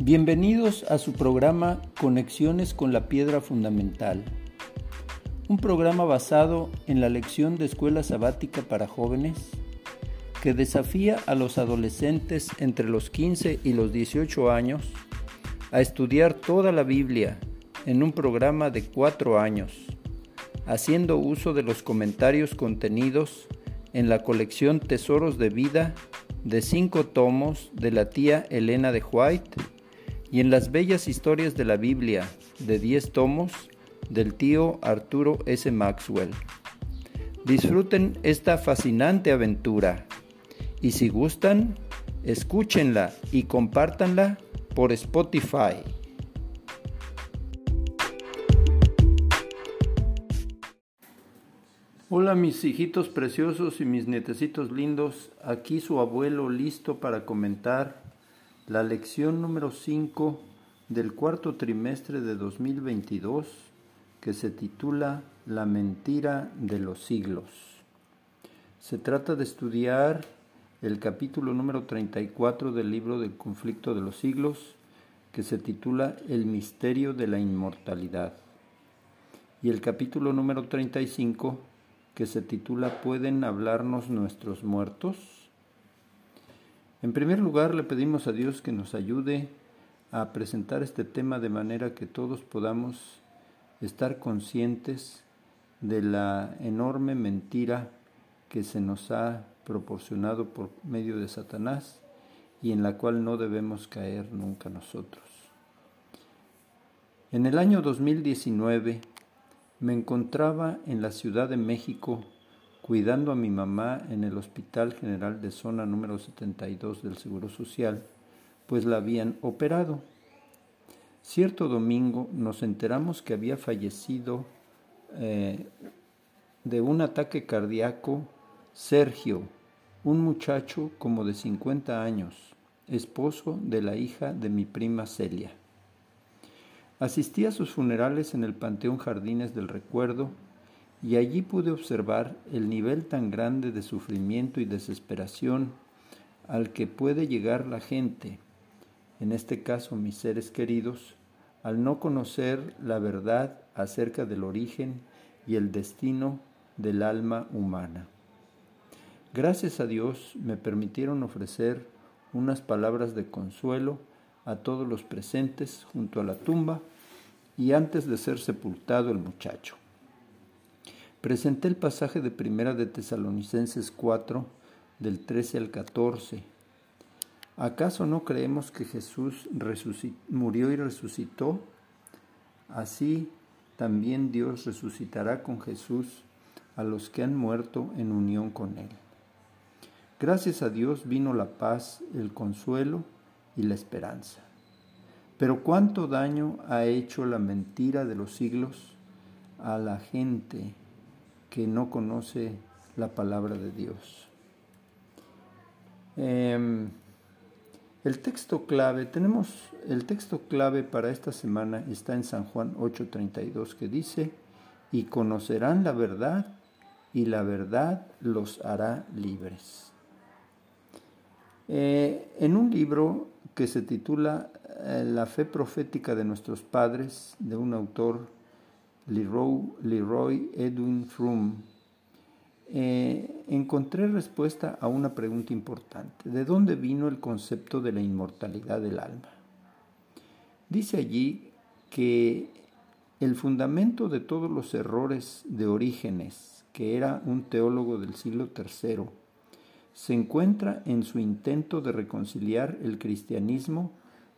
Bienvenidos a su programa Conexiones con la Piedra Fundamental, un programa basado en la lección de escuela sabática para jóvenes que desafía a los adolescentes entre los 15 y los 18 años a estudiar toda la Biblia en un programa de cuatro años, haciendo uso de los comentarios contenidos en la colección Tesoros de Vida de cinco tomos de la tía Elena de White y en las bellas historias de la Biblia de diez tomos del tío Arturo S. Maxwell. Disfruten esta fascinante aventura y si gustan, escúchenla y compártanla por Spotify. Hola mis hijitos preciosos y mis nietecitos lindos, aquí su abuelo listo para comentar la lección número 5 del cuarto trimestre de 2022 que se titula La mentira de los siglos. Se trata de estudiar el capítulo número 34 del libro del conflicto de los siglos que se titula El misterio de la inmortalidad y el capítulo número 35 que se titula ¿Pueden hablarnos nuestros muertos? En primer lugar, le pedimos a Dios que nos ayude a presentar este tema de manera que todos podamos estar conscientes de la enorme mentira que se nos ha proporcionado por medio de Satanás y en la cual no debemos caer nunca nosotros. En el año 2019, me encontraba en la Ciudad de México cuidando a mi mamá en el Hospital General de Zona número 72 del Seguro Social, pues la habían operado. Cierto domingo nos enteramos que había fallecido eh, de un ataque cardíaco Sergio, un muchacho como de 50 años, esposo de la hija de mi prima Celia. Asistí a sus funerales en el Panteón Jardines del Recuerdo y allí pude observar el nivel tan grande de sufrimiento y desesperación al que puede llegar la gente, en este caso mis seres queridos, al no conocer la verdad acerca del origen y el destino del alma humana. Gracias a Dios me permitieron ofrecer unas palabras de consuelo a todos los presentes junto a la tumba y antes de ser sepultado el muchacho. Presenté el pasaje de Primera de Tesalonicenses 4 del 13 al 14. ¿Acaso no creemos que Jesús murió y resucitó? Así también Dios resucitará con Jesús a los que han muerto en unión con Él. Gracias a Dios vino la paz, el consuelo y la esperanza. Pero cuánto daño ha hecho la mentira de los siglos a la gente que no conoce la palabra de Dios. Em, el texto clave, tenemos el texto clave para esta semana está en San Juan 8:32 que dice, y conocerán la verdad y la verdad los hará libres. Eh, en un libro que se titula eh, La fe profética de nuestros padres, de un autor, Leroy, Edwin Froome, eh, encontré respuesta a una pregunta importante. ¿De dónde vino el concepto de la inmortalidad del alma? Dice allí que el fundamento de todos los errores de Orígenes, que era un teólogo del siglo III, se encuentra en su intento de reconciliar el cristianismo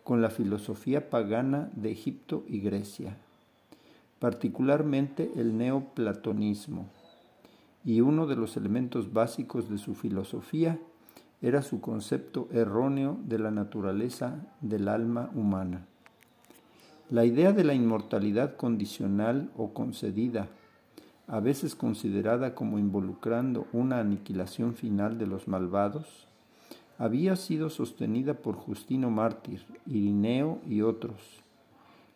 con la filosofía pagana de Egipto y Grecia, particularmente el neoplatonismo, y uno de los elementos básicos de su filosofía era su concepto erróneo de la naturaleza del alma humana. La idea de la inmortalidad condicional o concedida a veces considerada como involucrando una aniquilación final de los malvados, había sido sostenida por Justino Mártir, Irineo y otros,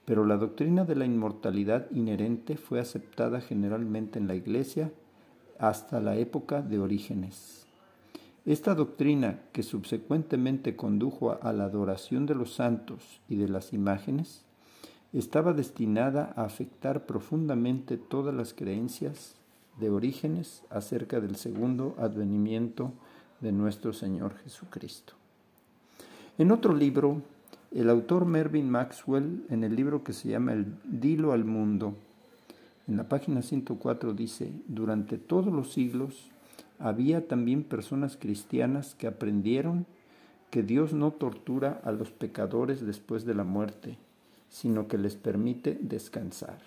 pero la doctrina de la inmortalidad inherente fue aceptada generalmente en la Iglesia hasta la época de Orígenes. Esta doctrina, que subsecuentemente condujo a la adoración de los santos y de las imágenes, estaba destinada a afectar profundamente todas las creencias de orígenes acerca del segundo advenimiento de nuestro Señor Jesucristo. En otro libro, el autor Mervyn Maxwell, en el libro que se llama El Dilo al Mundo, en la página 104 dice, durante todos los siglos, había también personas cristianas que aprendieron que Dios no tortura a los pecadores después de la muerte, sino que les permite descansar.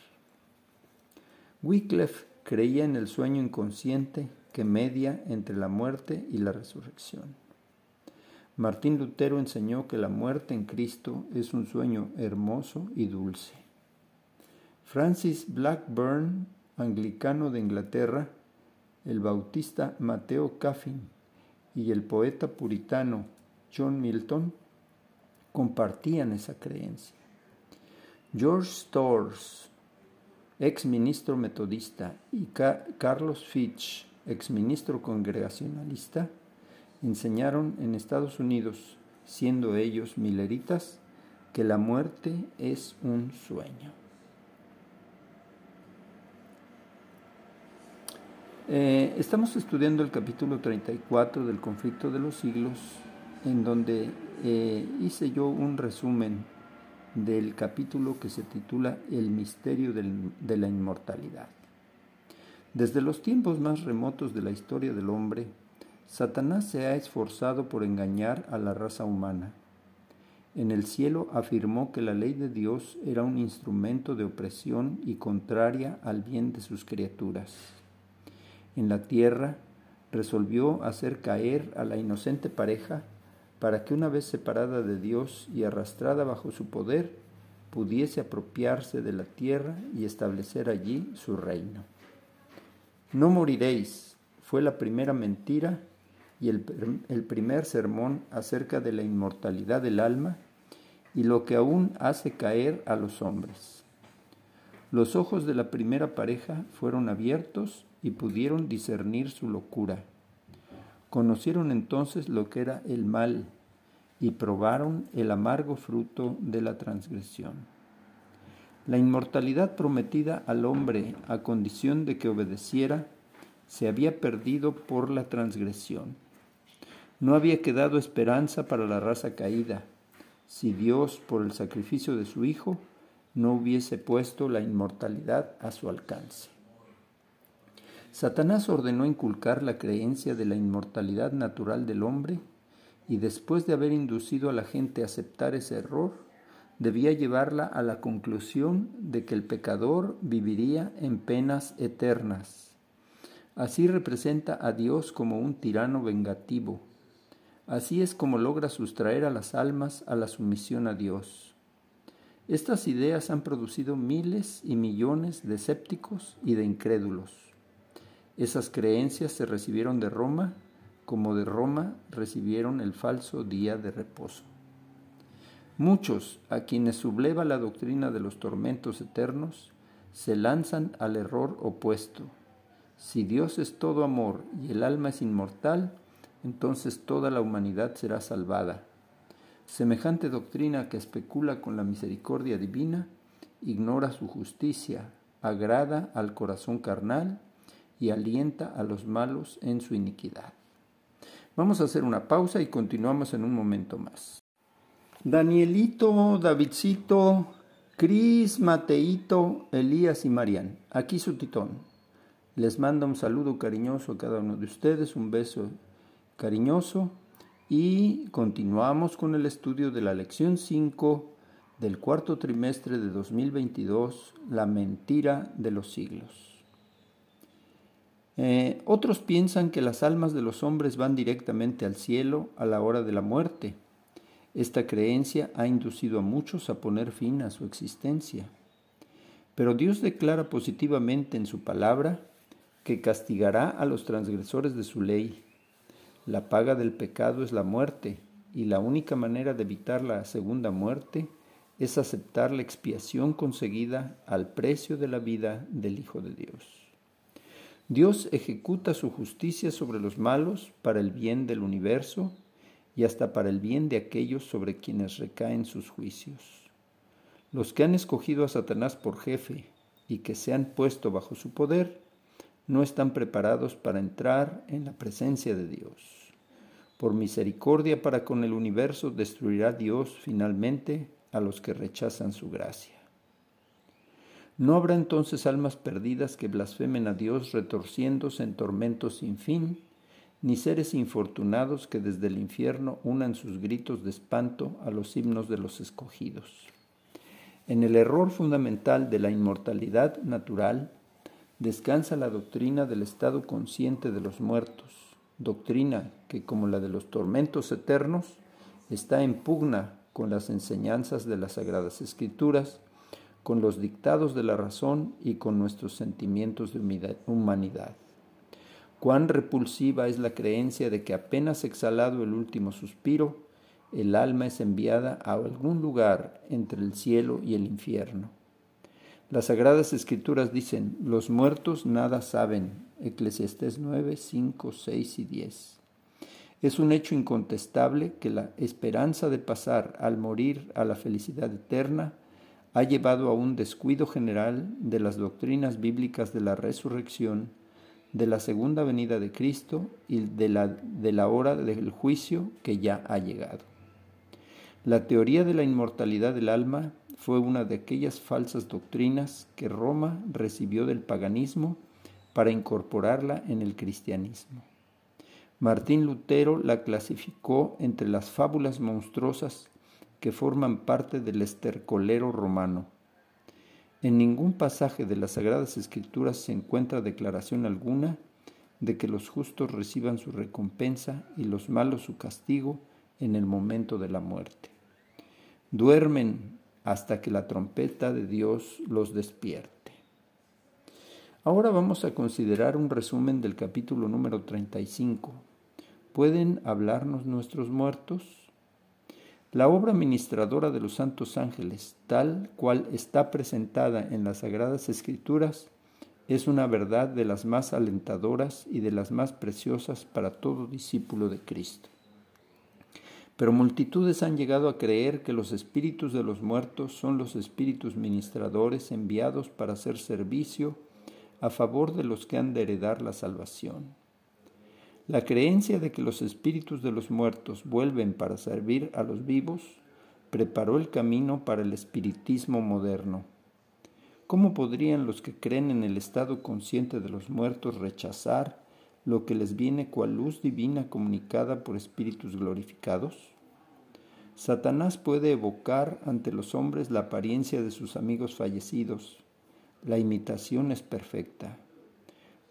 Wycliffe creía en el sueño inconsciente que media entre la muerte y la resurrección. Martín Lutero enseñó que la muerte en Cristo es un sueño hermoso y dulce. Francis Blackburn, anglicano de Inglaterra, el bautista Mateo Caffin y el poeta puritano John Milton compartían esa creencia. George Storrs, ex ministro metodista, y Carlos Fitch, ex ministro congregacionalista, enseñaron en Estados Unidos, siendo ellos mileritas, que la muerte es un sueño. Eh, estamos estudiando el capítulo 34 del conflicto de los siglos, en donde eh, hice yo un resumen del capítulo que se titula El misterio de la inmortalidad. Desde los tiempos más remotos de la historia del hombre, Satanás se ha esforzado por engañar a la raza humana. En el cielo afirmó que la ley de Dios era un instrumento de opresión y contraria al bien de sus criaturas en la tierra, resolvió hacer caer a la inocente pareja para que una vez separada de Dios y arrastrada bajo su poder, pudiese apropiarse de la tierra y establecer allí su reino. No moriréis fue la primera mentira y el, el, primer sermón acerca de la inmortalidad del alma y lo que aún hace caer a los hombres. Los ojos de la primera pareja fueron abiertos y pudieron discernir su locura. Conocieron entonces lo que era el mal y probaron el amargo fruto de la transgresión. La inmortalidad prometida al hombre a condición de que obedeciera se había perdido por la transgresión. No había quedado esperanza para la raza caída, si Dios, por el sacrificio de su Hijo, no hubiese puesto la inmortalidad a su alcance. Satanás ordenó inculcar la creencia de la inmortalidad natural del hombre y después de haber inducido a la gente a aceptar ese error, debía llevarla a la conclusión de que el pecador viviría en penas eternas. Así representa a Dios como un tirano vengativo. Así es como logra sustraer a las almas a la sumisión a Dios. Estas ideas han producido miles y millones de escépticos y de incrédulos. Esas creencias se recibieron de Roma como de Roma recibieron el falso día de reposo. Muchos, a quienes subleva la doctrina de los tormentos eternos, se lanzan al error opuesto. Si Dios es todo amor y el alma es inmortal, entonces toda la humanidad será salvada. Semejante doctrina que especula con la misericordia divina, ignora su justicia, agrada al corazón carnal y alienta a los malos en su iniquidad. Vamos a hacer una pausa y continuamos en un momento más. Danielito, Davidcito, Cris, Mateito, Elías y Marian. Aquí su titón. Les manda un saludo cariñoso a cada uno de ustedes, un beso cariñoso y continuamos con el estudio de la lección 5 del cuarto trimestre de 2022, La mentira de los siglos. Eh, otros piensan que las almas de los hombres van directamente al cielo a la hora de la muerte. Esta creencia ha inducido a muchos a poner fin a su existencia. Pero Dios declara positivamente en su palabra que castigará a los transgresores de su ley. La paga del pecado es la muerte, y la única manera de evitar la segunda muerte es aceptar la expiación conseguida al precio de la vida del Hijo de Dios. Dios ejecuta su justicia sobre los malos para el bien del universo y hasta para el bien de aquellos sobre quienes recaen sus juicios. Los que han escogido a Satanás por jefe y que se han puesto bajo su poder, no están preparados para entrar en la presencia de Dios. Por misericordia para con el universo destruirá Dios finalmente a los que rechazan su gracia. No habrá entonces almas perdidas que blasfemen a Dios retorciéndose en tormentos sin fin, ni seres infortunados que desde el infierno unan sus gritos de espanto a los himnos de los escogidos. En el error fundamental de la inmortalidad natural descansa la doctrina del estado consciente de los muertos, doctrina que, como la de los tormentos eternos, está en pugna con las enseñanzas de las Sagradas Escrituras, con los dictados de la razón y con nuestros sentimientos de humanidad. Cuán repulsiva es la creencia de que apenas exhalado el último suspiro, el alma es enviada a algún lugar entre el cielo y el infierno. Las sagradas escrituras dicen, los muertos nada saben, Eclesiastés 9, 5, 6 y 10. Es un hecho incontestable que la esperanza de pasar al morir a la felicidad eterna ha llevado a un descuido general de las doctrinas bíblicas de la resurrección, de la segunda venida de Cristo y de la, de la hora del juicio que ya ha llegado. La teoría de la inmortalidad del alma fue una de aquellas falsas doctrinas que Roma recibió del paganismo para incorporarla en el cristianismo. Martín Lutero la clasificó entre las fábulas monstruosas que forman parte del estercolero romano. En ningún pasaje de las Sagradas Escrituras se encuentra declaración alguna de que los justos reciban su recompensa y los malos su castigo en el momento de la muerte. Duermen hasta que la trompeta de Dios los despierte. Ahora vamos a considerar un resumen del capítulo número 35 ¿Pueden hablarnos nuestros muertos? La obra ministradora de los santos ángeles, tal cual está presentada en las Sagradas Escrituras, es una verdad de las más alentadoras y de las más preciosas para todo discípulo de Cristo. Pero multitudes han llegado a creer que los espíritus de los muertos son los espíritus ministradores enviados para hacer servicio a favor de los que han de heredar la salvación. La creencia de que los espíritus de los muertos vuelven para servir a los vivos preparó el camino para el espiritismo moderno. ¿Cómo podrían los que creen en el estado consciente de los muertos rechazar lo que les viene cual luz divina comunicada por espíritus glorificados? Satanás puede evocar ante los hombres la apariencia de sus amigos fallecidos. La imitación es perfecta.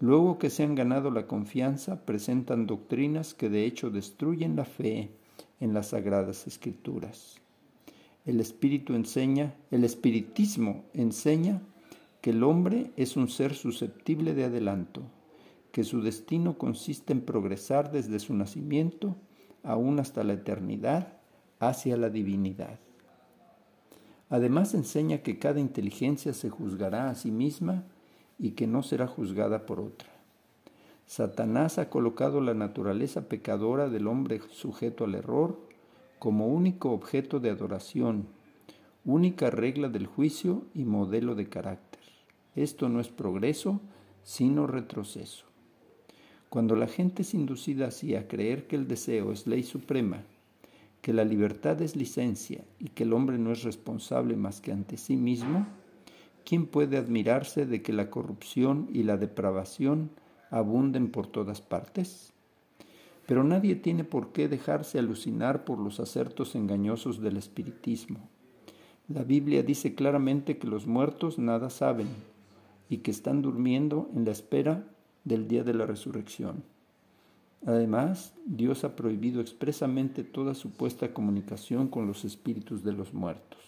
Luego que se han ganado la confianza, presentan doctrinas que de hecho destruyen la fe en las sagradas escrituras. El espíritu enseña, el espiritismo enseña que el hombre es un ser susceptible de adelanto, que su destino consiste en progresar desde su nacimiento aún hasta la eternidad hacia la divinidad. Además enseña que cada inteligencia se juzgará a sí misma y que no será juzgada por otra. Satanás ha colocado la naturaleza pecadora del hombre sujeto al error como único objeto de adoración, única regla del juicio y modelo de carácter. Esto no es progreso, sino retroceso. Cuando la gente es inducida así a creer que el deseo es ley suprema, que la libertad es licencia y que el hombre no es responsable más que ante sí mismo, ¿quién puede admirarse de que la corrupción y la depravación abunden por todas partes? Pero nadie tiene por qué dejarse alucinar por los acertos engañosos del espiritismo. La Biblia dice claramente que los muertos nada saben y que están durmiendo en la espera del día de la resurrección. Además, Dios ha prohibido expresamente toda supuesta comunicación con los espíritus de los muertos.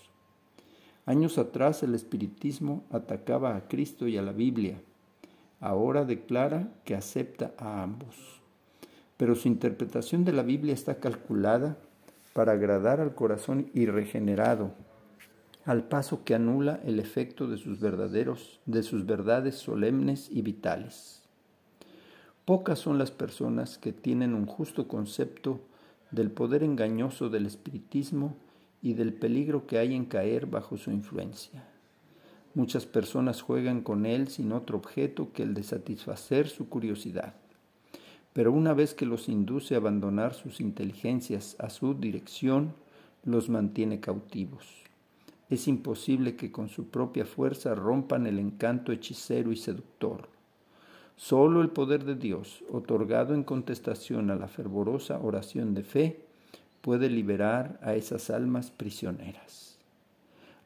Años atrás el espiritismo atacaba a Cristo y a la Biblia. Ahora declara que acepta a ambos. Pero su interpretación de la Biblia está calculada para agradar al corazón irregenerado, al paso que anula el efecto de sus verdaderos, de sus verdades solemnes y vitales. Pocas son las personas que tienen un justo concepto del poder engañoso del espiritismo y del peligro que hay en caer bajo su influencia. Muchas personas juegan con él sin otro objeto que el de satisfacer su curiosidad. Pero una vez que los induce a abandonar sus inteligencias a su dirección, los mantiene cautivos. Es imposible que con su propia fuerza rompan el encanto hechicero y seductor. Solo el poder de Dios, otorgado en contestación a la fervorosa oración de fe, puede liberar a esas almas prisioneras.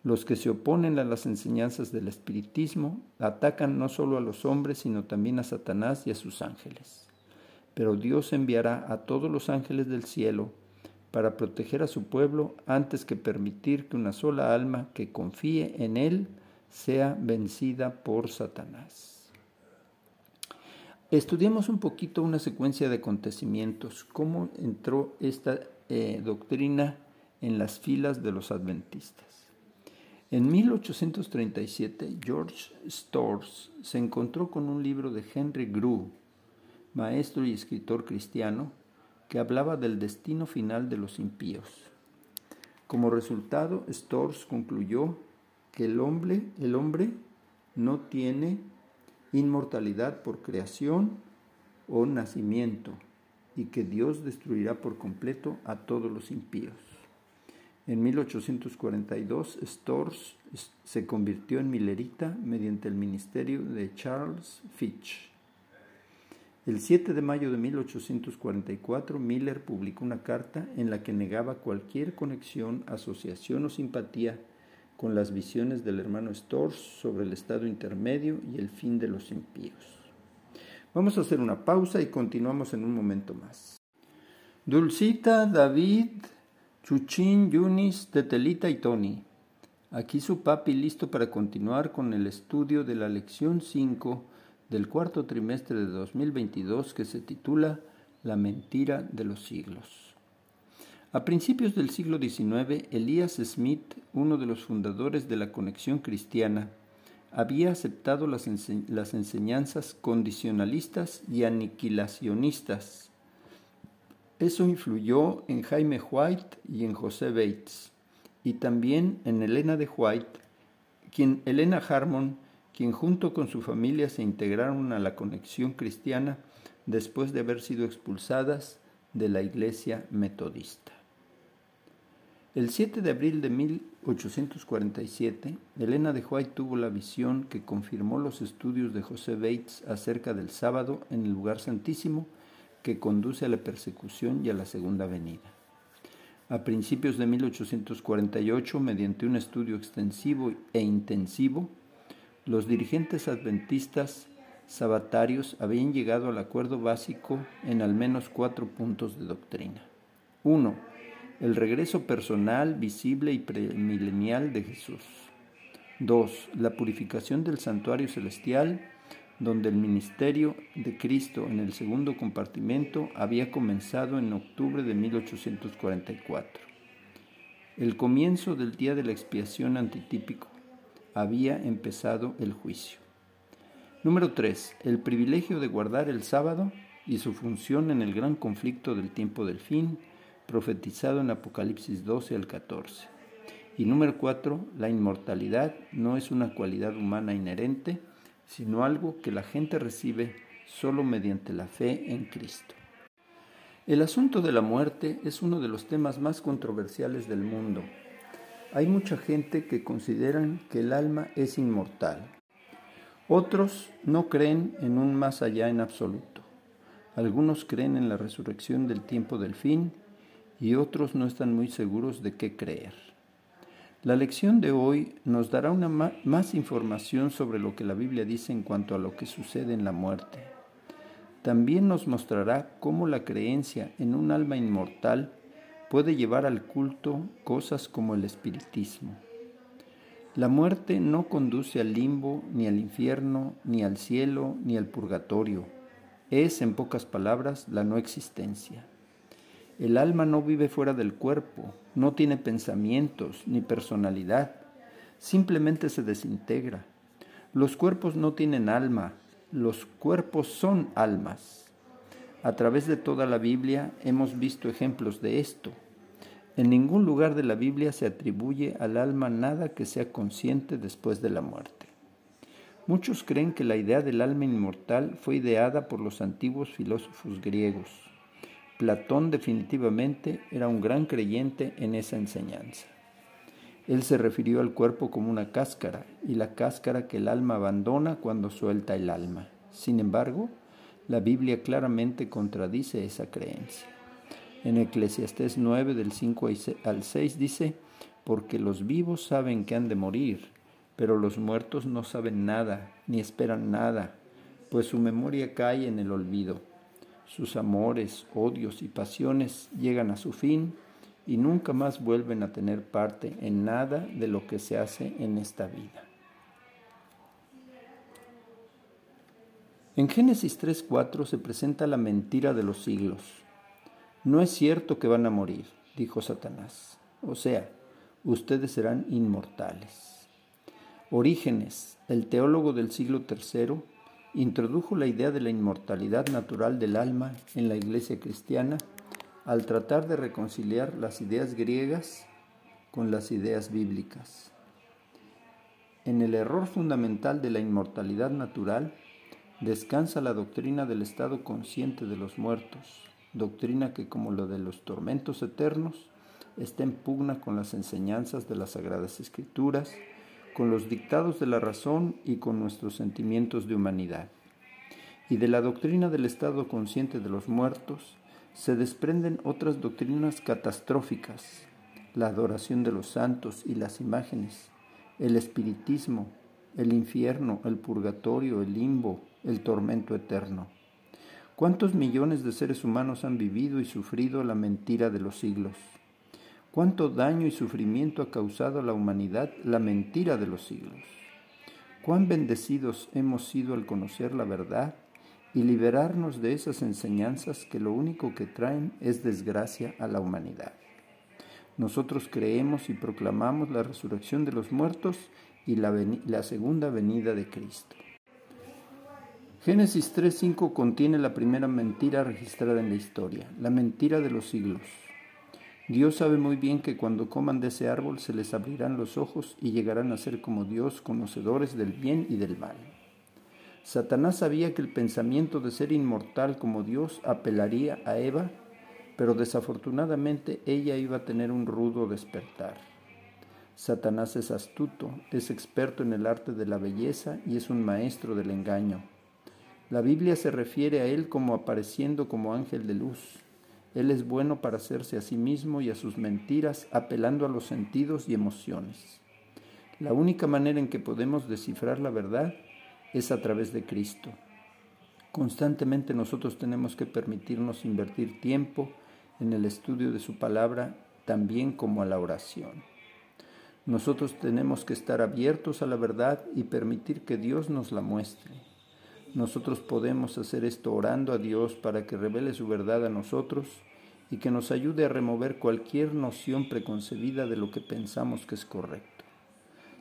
Los que se oponen a las enseñanzas del espiritismo atacan no solo a los hombres, sino también a Satanás y a sus ángeles. Pero Dios enviará a todos los ángeles del cielo para proteger a su pueblo antes que permitir que una sola alma que confíe en Él sea vencida por Satanás. Estudiemos un poquito una secuencia de acontecimientos, cómo entró esta eh, doctrina en las filas de los adventistas. En 1837, George Storrs se encontró con un libro de Henry Grew, maestro y escritor cristiano, que hablaba del destino final de los impíos. Como resultado, Storrs concluyó que el hombre, el hombre no tiene inmortalidad por creación o nacimiento, y que Dios destruirá por completo a todos los impíos. En 1842, Storrs se convirtió en milerita mediante el ministerio de Charles Fitch. El 7 de mayo de 1844, Miller publicó una carta en la que negaba cualquier conexión, asociación o simpatía con las visiones del hermano Storrs sobre el estado intermedio y el fin de los impíos. Vamos a hacer una pausa y continuamos en un momento más. Dulcita, David, Chuchín, Yunis, Tetelita y Tony. Aquí su papi listo para continuar con el estudio de la lección 5 del cuarto trimestre de 2022 que se titula La mentira de los siglos. A principios del siglo XIX, Elias Smith, uno de los fundadores de la Conexión Cristiana, había aceptado las, enseñanzas condicionalistas y aniquilacionistas. Eso influyó en Jaime White y en José Bates, y también en Elena de White, quien, Elena Harmon, quien junto con su familia se integraron a la Conexión Cristiana después de haber sido expulsadas de la Iglesia Metodista. El 7 de abril de 1847, Elena de White tuvo la visión que confirmó los estudios de José Bates acerca del sábado en el lugar santísimo que conduce a la persecución y a la segunda venida. A principios de 1848, mediante un estudio extensivo e intensivo, los dirigentes adventistas sabatarios habían llegado al acuerdo básico en al menos cuatro puntos de doctrina. 1 el regreso personal, visible y premilenial de Jesús. 2. La purificación del santuario celestial, donde el ministerio de Cristo en el segundo compartimento había comenzado en octubre de 1844. El comienzo del día de la expiación antitípico. Había empezado el juicio. Número 3. El privilegio de guardar el sábado y su función en el gran conflicto del tiempo del fin profetizado en Apocalipsis 12 al 14. Y número 4, la inmortalidad no es una cualidad humana inherente, sino algo que la gente recibe solo mediante la fe en Cristo. El asunto de la muerte es uno de los temas más controversiales del mundo. Hay mucha gente que consideran que el alma es inmortal. Otros no creen en un más allá en absoluto. Algunos creen en la resurrección del tiempo del fin y otros no están muy seguros de qué creer. La lección de hoy nos dará una más información sobre lo que la Biblia dice en cuanto a lo que sucede en la muerte. También nos mostrará cómo la creencia en un alma inmortal puede llevar al culto cosas como el espiritismo. La muerte no conduce al limbo, ni al infierno, ni al cielo, ni al purgatorio. Es, en pocas palabras, la no existencia. El alma no vive fuera del cuerpo, no tiene pensamientos ni personalidad, simplemente se desintegra. Los cuerpos no tienen alma, los cuerpos son almas. A través de toda la Biblia hemos visto ejemplos de esto. En ningún lugar de la Biblia se atribuye al alma nada que sea consciente después de la muerte. Muchos creen que la idea del alma inmortal fue ideada por los antiguos filósofos griegos. Platón definitivamente era un gran creyente en esa enseñanza. Él se refirió al cuerpo como una cáscara y la cáscara que el alma abandona cuando suelta el alma. Sin embargo, la Biblia claramente contradice esa creencia. En Eclesiastés 9 del 5 al 6 dice, porque los vivos saben que han de morir, pero los muertos no saben nada, ni esperan nada, pues su memoria cae en el olvido. Sus amores, odios y pasiones llegan a su fin y nunca más vuelven a tener parte en nada de lo que se hace en esta vida. En Génesis 3.4 se presenta la mentira de los siglos. No es cierto que van a morir, dijo Satanás. O sea, ustedes serán inmortales. Orígenes, el teólogo del siglo III, introdujo la idea de la inmortalidad natural del alma en la iglesia cristiana al tratar de reconciliar las ideas griegas con las ideas bíblicas. En el error fundamental de la inmortalidad natural descansa la doctrina del estado consciente de los muertos, doctrina que como lo de los tormentos eternos, está en pugna con las enseñanzas de las Sagradas Escrituras, con los dictados de la razón y con nuestros sentimientos de humanidad. Y de la doctrina del estado consciente de los muertos se desprenden otras doctrinas catastróficas, la adoración de los santos y las imágenes, el espiritismo, el infierno, el purgatorio, el limbo, el tormento eterno. ¿Cuántos millones de seres humanos han vivido y sufrido la mentira de los siglos? ¿Cuánto daño y sufrimiento ha causado a la humanidad la mentira de los siglos? ¿Cuán bendecidos hemos sido al conocer la verdad y liberarnos de esas enseñanzas que lo único que traen es desgracia a la humanidad? Nosotros creemos y proclamamos la resurrección de los muertos y la, segunda venida de Cristo. Génesis 3.5 contiene la primera mentira registrada en la historia, la mentira de los siglos. Dios sabe muy bien que cuando coman de ese árbol se les abrirán los ojos y llegarán a ser como Dios, conocedores del bien y del mal. Satanás sabía que el pensamiento de ser inmortal como Dios apelaría a Eva, pero desafortunadamente ella iba a tener un rudo despertar. Satanás es astuto, es experto en el arte de la belleza y es un maestro del engaño. La Biblia se refiere a Él como apareciendo como ángel de luz. Él es bueno para hacerse a sí mismo y a sus mentiras, apelando a los sentidos y emociones. La única manera en que podemos descifrar la verdad es a través de Cristo. Constantemente nosotros tenemos que permitirnos invertir tiempo en el estudio de su palabra, también como a la oración. Nosotros tenemos que estar abiertos a la verdad y permitir que Dios nos la muestre. Nosotros podemos hacer esto orando a Dios para que revele su verdad a nosotros y que nos ayude a remover cualquier noción preconcebida de lo que pensamos que es correcto.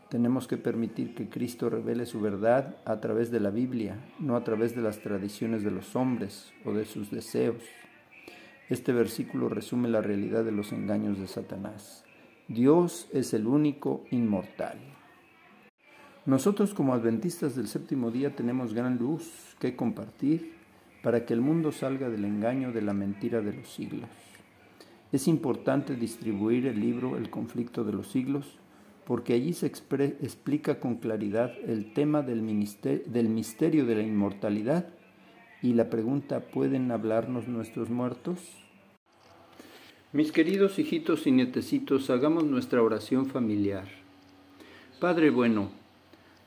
Tenemos que permitir que Cristo revele su verdad a través de la Biblia, no a través de las tradiciones de los hombres o de sus deseos. Este versículo resume la realidad de los engaños de Satanás. Dios es el único inmortal. Nosotros como adventistas del séptimo día tenemos gran luz que compartir para que el mundo salga del engaño de la mentira de los siglos. Es importante distribuir el libro El conflicto de los siglos porque allí se explica con claridad el tema del, del misterio de la inmortalidad y la pregunta ¿pueden hablarnos nuestros muertos? Mis queridos hijitos y nietecitos, hagamos nuestra oración familiar. Padre bueno,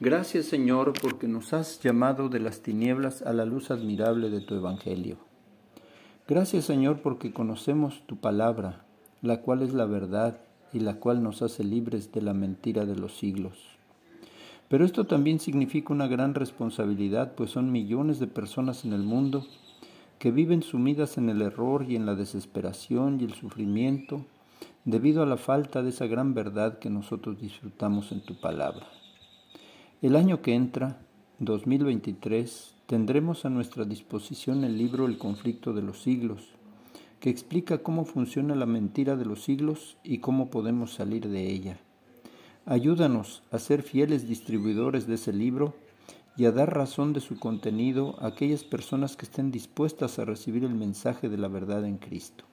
Gracias Señor porque nos has llamado de las tinieblas a la luz admirable de tu Evangelio. Gracias Señor porque conocemos tu palabra, la cual es la verdad y la cual nos hace libres de la mentira de los siglos. Pero esto también significa una gran responsabilidad, pues son millones de personas en el mundo que viven sumidas en el error y en la desesperación y el sufrimiento debido a la falta de esa gran verdad que nosotros disfrutamos en tu palabra. El año que entra, 2023, tendremos a nuestra disposición el libro El conflicto de los siglos, que explica cómo funciona la mentira de los siglos y cómo podemos salir de ella. Ayúdanos a ser fieles distribuidores de ese libro y a dar razón de su contenido a aquellas personas que estén dispuestas a recibir el mensaje de la verdad en Cristo.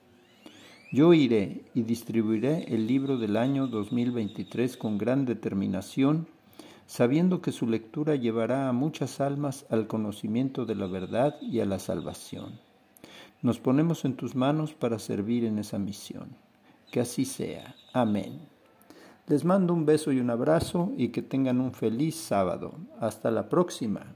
Yo iré y distribuiré el libro del año 2023 con gran determinación, sabiendo que su lectura llevará a muchas almas al conocimiento de la verdad y a la salvación. Nos ponemos en tus manos para servir en esa misión. Que así sea. Amén. Les mando un beso y un abrazo y que tengan un feliz sábado. Hasta la próxima.